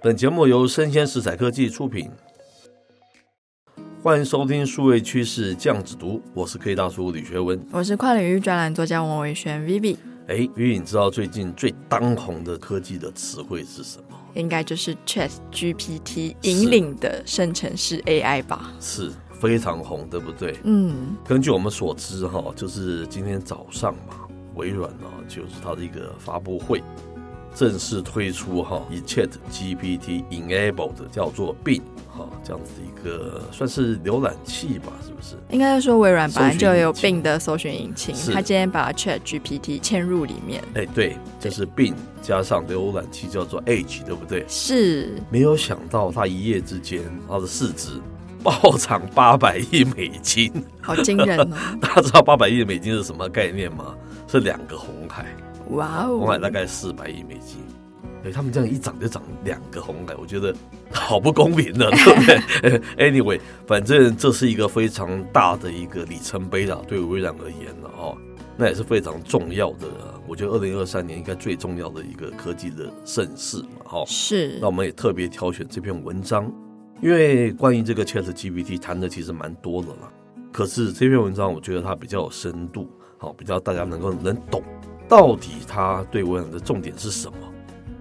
本节目由生鲜食材科技出品，欢迎收听数位趋势酱子读，我是科技大叔李学文，我是跨领域专栏作家王维轩 Vivi。哎，Vivi，你知道最近最当红的科技的词汇是什么？应该就是 Chat GPT 引领的生成式 AI 吧？是非常红，对不对？嗯，根据我们所知，哈，就是今天早上嘛，微软呢，就是它的一个发布会。正式推出哈，以 Chat GPT enabled 叫做 Bing 哈，这样子一个算是浏览器吧，是不是？应该说微软本来就有 Bing 的搜寻引擎，它今天把 Chat GPT 嵌入里面。哎，对，就是 Bing 加上浏览器叫做 Edge，对不对？是。没有想到它一夜之间，它的市值暴涨八百亿美金，好惊人哦！大家知道八百亿美金是什么概念吗？是两个红海。哇哦！红海大概四百亿美金，对，他们这样一涨就涨两个红海，我觉得好不公平的，对不对？Anyway，反正这是一个非常大的一个里程碑了，对微软而言了哦，那也是非常重要的。我觉得二零二三年应该最重要的一个科技的盛事嘛，哈。是。那我们也特别挑选这篇文章，因为关于这个 ChatGPT 谈的其实蛮多的了，可是这篇文章我觉得它比较有深度，好，比较大家能够能懂。到底它对微软的重点是什么？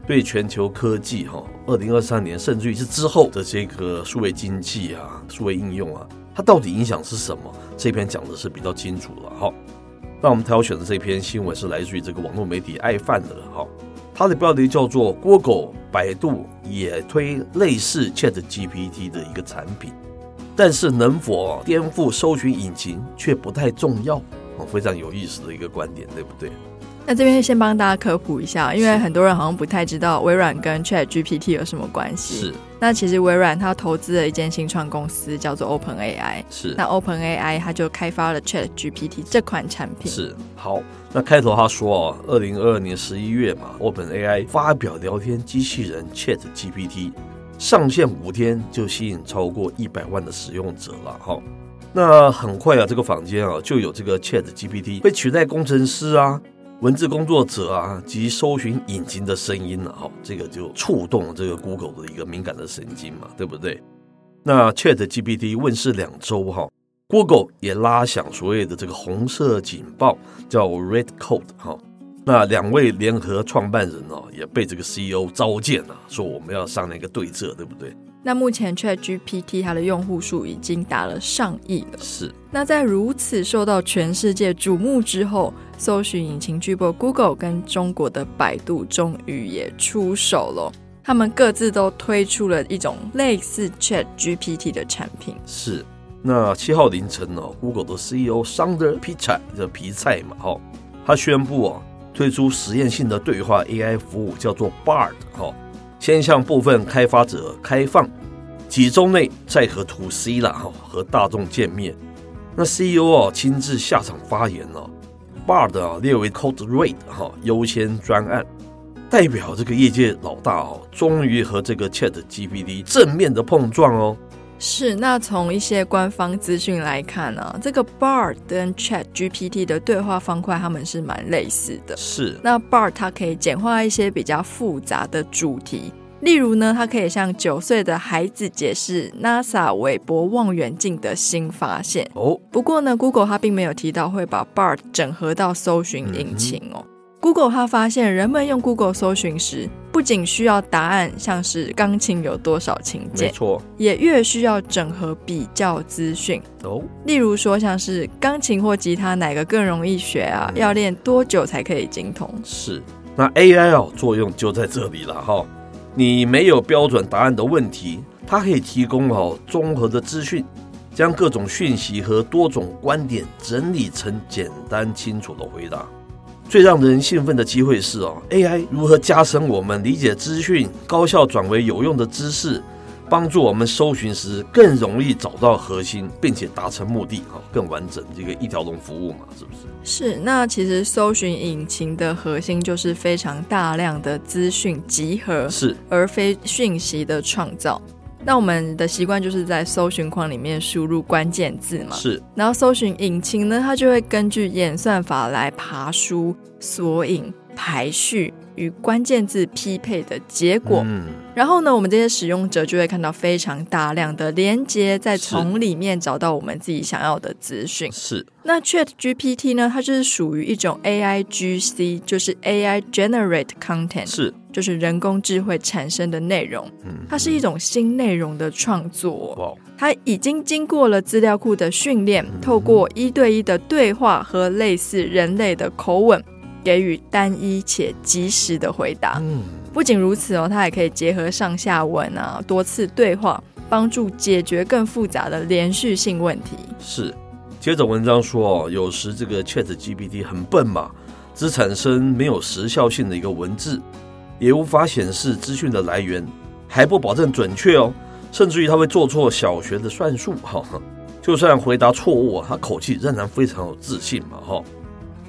对全球科技哈，二零二三年甚至于是之后的这个数位经济啊、数位应用啊，它到底影响是什么？这篇讲的是比较清楚了哈。那我们挑选的这篇新闻是来自于这个网络媒体爱范的哈，它的标题叫做 “Google、百度也推类似 ChatGPT 的一个产品，但是能否颠覆搜寻引擎却不太重要”，非常有意思的一个观点，对不对？那这边先帮大家科普一下，因为很多人好像不太知道微软跟 Chat GPT 有什么关系。是。那其实微软它投资了一间新创公司，叫做 Open AI。是。那 Open AI 它就开发了 Chat GPT 这款产品。是。好，那开头他说哦，二零二二年十一月嘛，Open AI 发表聊天机器人 Chat GPT 上线五天就吸引超过一百万的使用者了。哈，那很快啊，这个坊间啊就有这个 Chat GPT 被取代工程师啊。文字工作者啊，及搜寻引擎的声音了哈，这个就触动了这个 Google 的一个敏感的神经嘛，对不对？那 Chat GPT 问世两周哈，Google 也拉响所谓的这个红色警报，叫 Red Code 哈。那两位联合创办人哦，也被这个 CEO 召见了，说我们要商量一个对策，对不对？那目前 ChatGPT 它的用户数已经达了上亿了。是。那在如此受到全世界瞩目之后，搜寻引擎巨擘 Google 跟中国的百度终于也出手了。他们各自都推出了一种类似 ChatGPT 的产品。是。那七号凌晨呢，Google 的 CEO Sundar Pichai 的皮菜嘛，哈，他宣布啊，推出实验性的对话 AI 服务，叫做 Bard，哈。先向部分开发者开放，几周内再和 To C 了哈，和大众见面。那 CEO 啊亲自下场发言了，Bard 啊列为 Code Red 哈优先专案，代表这个业界老大哦，终于和这个 Chat GPT 正面的碰撞哦。是，那从一些官方资讯来看呢、啊，这个 Bard 跟 Chat GPT 的对话方块，他们是蛮类似的。是，那 Bard 它可以简化一些比较复杂的主题，例如呢，它可以向九岁的孩子解释 NASA 韦伯望远镜的新发现。哦，不过呢，Google 它并没有提到会把 Bard 整合到搜寻引擎哦。嗯 Google 它发现，人们用 Google 搜寻时，不仅需要答案，像是钢琴有多少琴键，没错，也越需要整合比较资讯。哦，例如说，像是钢琴或吉他哪个更容易学啊？嗯、要练多久才可以精通？是，那 AI 哦，作用就在这里了哈。你没有标准答案的问题，它可以提供好综合的资讯，将各种讯息和多种观点整理成简单清楚的回答。最让人兴奋的机会是哦，AI 如何加深我们理解资讯，高效转为有用的知识，帮助我们搜寻时更容易找到核心，并且达成目的，更完整这个一条龙服务嘛，是不是？是。那其实搜寻引擎的核心就是非常大量的资讯集合，是，而非讯息的创造。那我们的习惯就是在搜寻框里面输入关键字嘛，是。然后搜寻引擎呢，它就会根据演算法来爬书、索引、排序，与关键字匹配的结果。嗯，然后呢，我们这些使用者就会看到非常大量的连接，再从里面找到我们自己想要的资讯。是。那 Chat GPT 呢？它就是属于一种 AIGC，就是 AI Generate Content，是，就是人工智慧产生的内容。嗯，它是一种新内容的创作。哇，它已经经过了资料库的训练，透过一对一的对话和类似人类的口吻，给予单一且及时的回答。嗯，不仅如此哦，它还可以结合上下文啊，多次对话，帮助解决更复杂的连续性问题。是。接着文章说，有时这个 Chat GPT 很笨嘛，只产生没有时效性的一个文字，也无法显示资讯的来源，还不保证准确哦，甚至于它会做错小学的算术哈。就算回答错误，他口气仍然非常有自信嘛哈。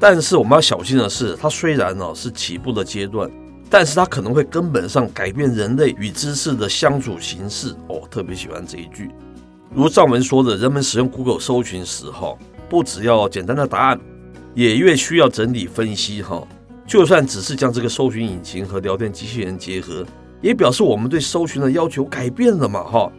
但是我们要小心的是，它虽然呢是起步的阶段，但是它可能会根本上改变人类与知识的相处形式哦。特别喜欢这一句。如上文说的，人们使用 Google 搜寻时，哈，不只要简单的答案，也越需要整理分析，哈。就算只是将这个搜寻引擎和聊天机器人结合，也表示我们对搜寻的要求改变了嘛，哈。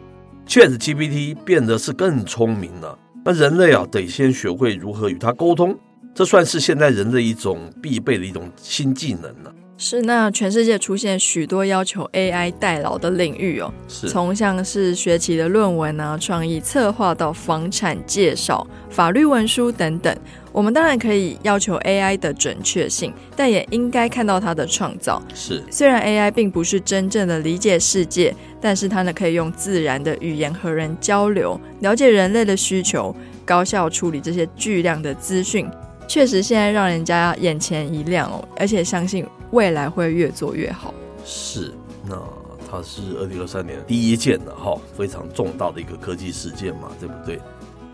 ChatGPT 变得是更聪明了，那人类啊，得先学会如何与它沟通，这算是现代人的一种必备的一种新技能了。是，那全世界出现许多要求 AI 代劳的领域哦，是从像是学期的论文啊、创意策划到房产介绍、法律文书等等。我们当然可以要求 AI 的准确性，但也应该看到它的创造。是，虽然 AI 并不是真正的理解世界，但是它呢可以用自然的语言和人交流，了解人类的需求，高效处理这些巨量的资讯。确实，现在让人家眼前一亮哦，而且相信未来会越做越好。是，那它是二零二三年第一件的哈，非常重大的一个科技事件嘛，对不对？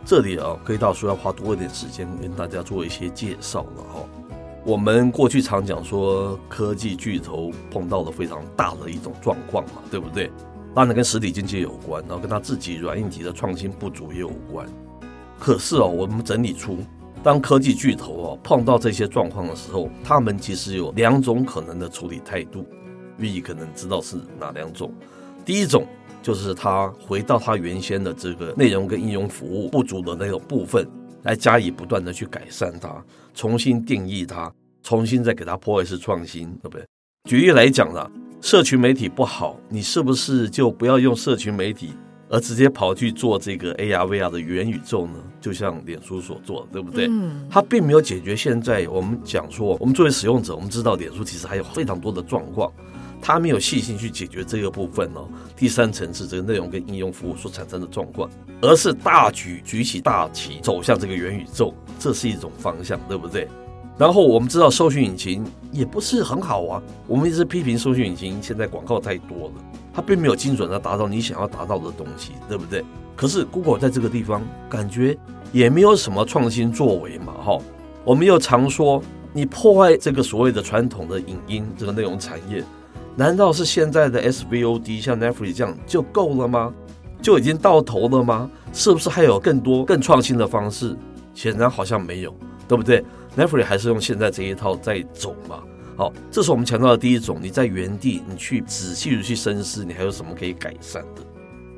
这里啊，可以大叔要花多一点时间跟大家做一些介绍了哈。我们过去常讲说，科技巨头碰到了非常大的一种状况嘛，对不对？当然跟实体经济有关，然后跟他自己软硬体的创新不足也有关。可是哦，我们整理出。当科技巨头啊碰到这些状况的时候，他们其实有两种可能的处理态度，寓意可能知道是哪两种。第一种就是他回到他原先的这个内容跟应用服务不足的那种部分，来加以不断的去改善它，重新定义它，重新再给它破坏式创新，对不对？举例来讲啦，社群媒体不好，你是不是就不要用社群媒体？而直接跑去做这个 AR VR 的元宇宙呢？就像脸书所做的，对不对？嗯，它并没有解决现在我们讲说，我们作为使用者，我们知道脸书其实还有非常多的状况，它没有细心去解决这个部分哦。第三层次这个内容跟应用服务所产生的状况，而是大举举起大旗走向这个元宇宙，这是一种方向，对不对？然后我们知道搜寻引擎也不是很好啊，我们一直批评搜寻引擎现在广告太多了。它并没有精准的达到你想要达到的东西，对不对？可是 Google 在这个地方感觉也没有什么创新作为嘛，哈。我们又常说，你破坏这个所谓的传统的影音这个内容产业，难道是现在的 SVOD 像 Netflix 这样就够了吗？就已经到头了吗？是不是还有更多更创新的方式？显然好像没有，对不对？Netflix 还是用现在这一套在走嘛。好，这是我们强调的第一种，你在原地，你去仔细的去深思，你还有什么可以改善的。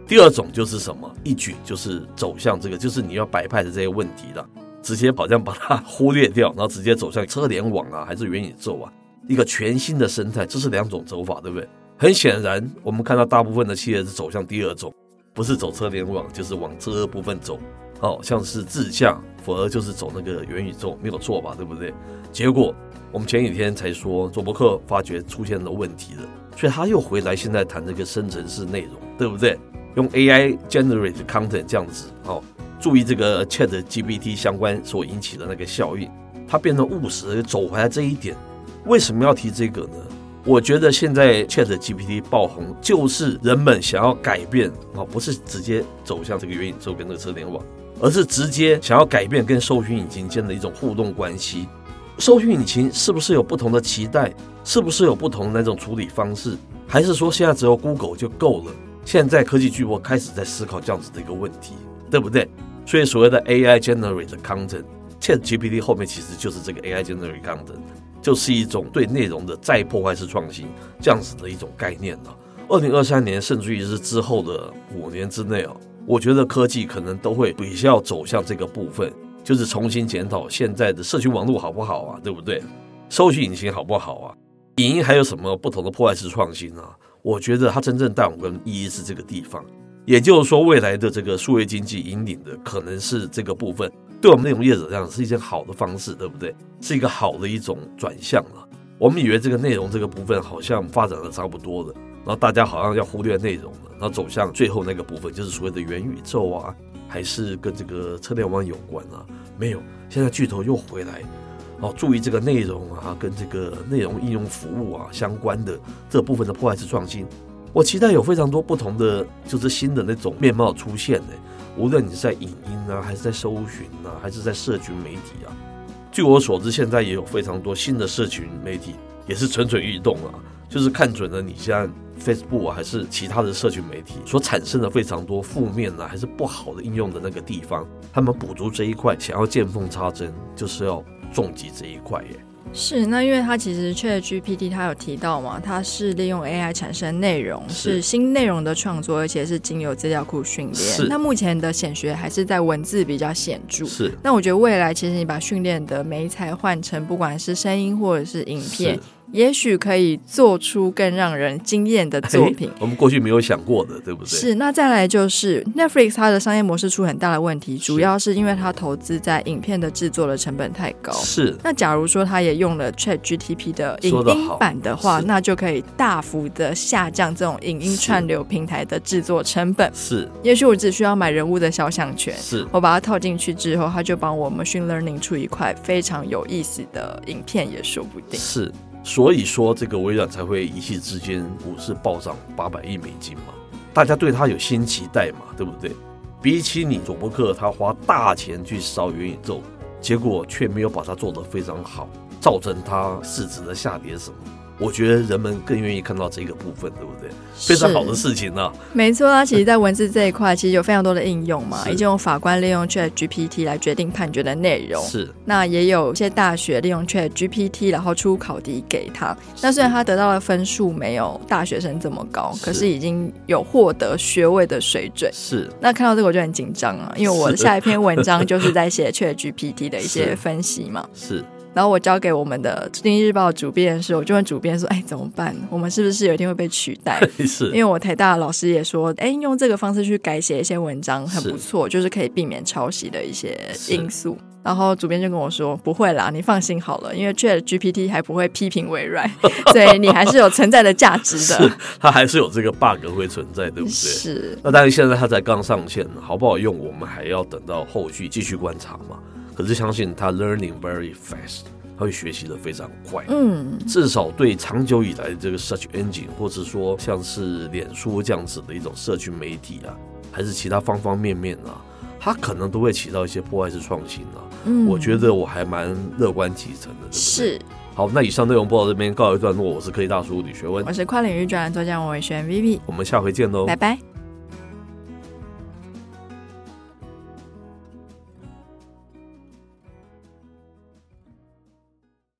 第二种就是什么，一举就是走向这个，就是你要摆拍的这些问题了，直接好像把它忽略掉，然后直接走向车联网啊，还是元宇宙啊，一个全新的生态，这是两种走法，对不对？很显然，我们看到大部分的企业是走向第二种，不是走车联网，就是往这部分走，哦，像是自驾，否则就是走那个元宇宙，没有错吧？对不对？结果。我们前几天才说，做博客发觉出现了问题了，所以他又回来，现在谈这个生成式内容，对不对？用 AI generate content 这样子，哦，注意这个 Chat GPT 相关所引起的那个效应，它变成务实，走回来这一点。为什么要提这个呢？我觉得现在 Chat GPT 爆红，就是人们想要改变，哦，不是直接走向这个元宇宙跟那个车联网，而是直接想要改变跟搜寻引擎间的一种互动关系。搜寻引擎是不是有不同的期待？是不是有不同的那种处理方式？还是说现在只有 Google 就够了？现在科技巨擘开始在思考这样子的一个问题，对不对？所以所谓的 AI generate content，ChatGPT 后面其实就是这个 AI generate content。就是一种对内容的再破坏式创新这样子的一种概念了。二零二三年甚至于是之后的五年之内哦，我觉得科技可能都会比较走向这个部分，就是重新检讨现在的社群网络好不好啊，对不对？搜寻引擎好不好啊？影音还有什么不同的破坏式创新啊？我觉得它真正带我们意义是这个地方，也就是说，未来的这个数位经济引领的可能是这个部分，对我们内容业者这样是一件好的方式，对不对？是一个好的一种转向了。我们以为这个内容这个部分好像发展的差不多了，然后大家好像要忽略内容了，然后走向最后那个部分，就是所谓的元宇宙啊，还是跟这个车联网有关啊？没有，现在巨头又回来。哦，注意这个内容啊，跟这个内容应用服务啊相关的这部分的破坏式创新，我期待有非常多不同的，就是新的那种面貌出现呢。无论你是在影音啊，还是在搜寻啊，还是在社群媒体啊，据我所知，现在也有非常多新的社群媒体也是蠢蠢欲动啊，就是看准了你现在 Facebook 啊，还是其他的社群媒体所产生的非常多负面啊，还是不好的应用的那个地方，他们补足这一块，想要见缝插针，就是要。重击这一块耶，是那因为它其实 ChatGPT 它有提到嘛，它是利用 AI 产生内容，是，是新内容的创作，而且是经由资料库训练。是那目前的显学还是在文字比较显著。是那我觉得未来其实你把训练的媒材换成不管是声音或者是影片。也许可以做出更让人惊艳的作品，我们过去没有想过的，对不对？是。那再来就是 Netflix 它的商业模式出很大的问题，主要是因为它投资在影片的制作的成本太高。是。那假如说它也用了 ChatGPT 的影音版的话，那就可以大幅的下降这种影音串流平台的制作成本。是。也许我只需要买人物的肖像权，是我把它套进去之后，它就帮我 machine learning 出一块非常有意思的影片，也说不定。是。所以说，这个微软才会一气之间股市暴涨八百亿美金嘛？大家对它有新期待嘛？对不对？比起你佐伯克，他花大钱去烧元宇宙，结果却没有把它做得非常好，造成它市值的下跌什么？我觉得人们更愿意看到这个部分，对不对？非常好的事情呢、啊。没错啊，其实，在文字这一块，其实有非常多的应用嘛。已经有法官利用 Chat GPT 来决定判决的内容。是。那也有一些大学利用 Chat GPT，然后出考题给他。那虽然他得到的分数没有大学生这么高，可是已经有获得学位的水准。是。那看到这个我就很紧张啊，因为我的下一篇文章就是在写 Chat GPT 的一些分析嘛。是。是然后我交给我们的《经济日报》主编的时候，我就问主编说：“哎，怎么办？我们是不是有一天会被取代？” 是，因为我台大的老师也说：“哎，用这个方式去改写一些文章很不错，是就是可以避免抄袭的一些因素。”然后主编就跟我说：“不会啦，你放心好了，因为 ChatGPT 还不会批评微软，所以你还是有存在的价值的。它还是有这个 bug 会存在，对不对？是。那但是现在它才刚上线，好不好用，我们还要等到后续继续观察嘛。”可是相信他 learning very fast，他会学习的非常快。嗯，至少对长久以来的这个 search engine，或者说像是脸书这样子的一种社群媒体啊，还是其他方方面面啊，它可能都会起到一些破坏式创新啊。嗯，我觉得我还蛮乐观其成的。对不对？是。好，那以上内容播到这边告一段落。我是科技大叔李学文，我是跨领域专栏作家王伟轩 Vivi，我们下回见喽，拜拜。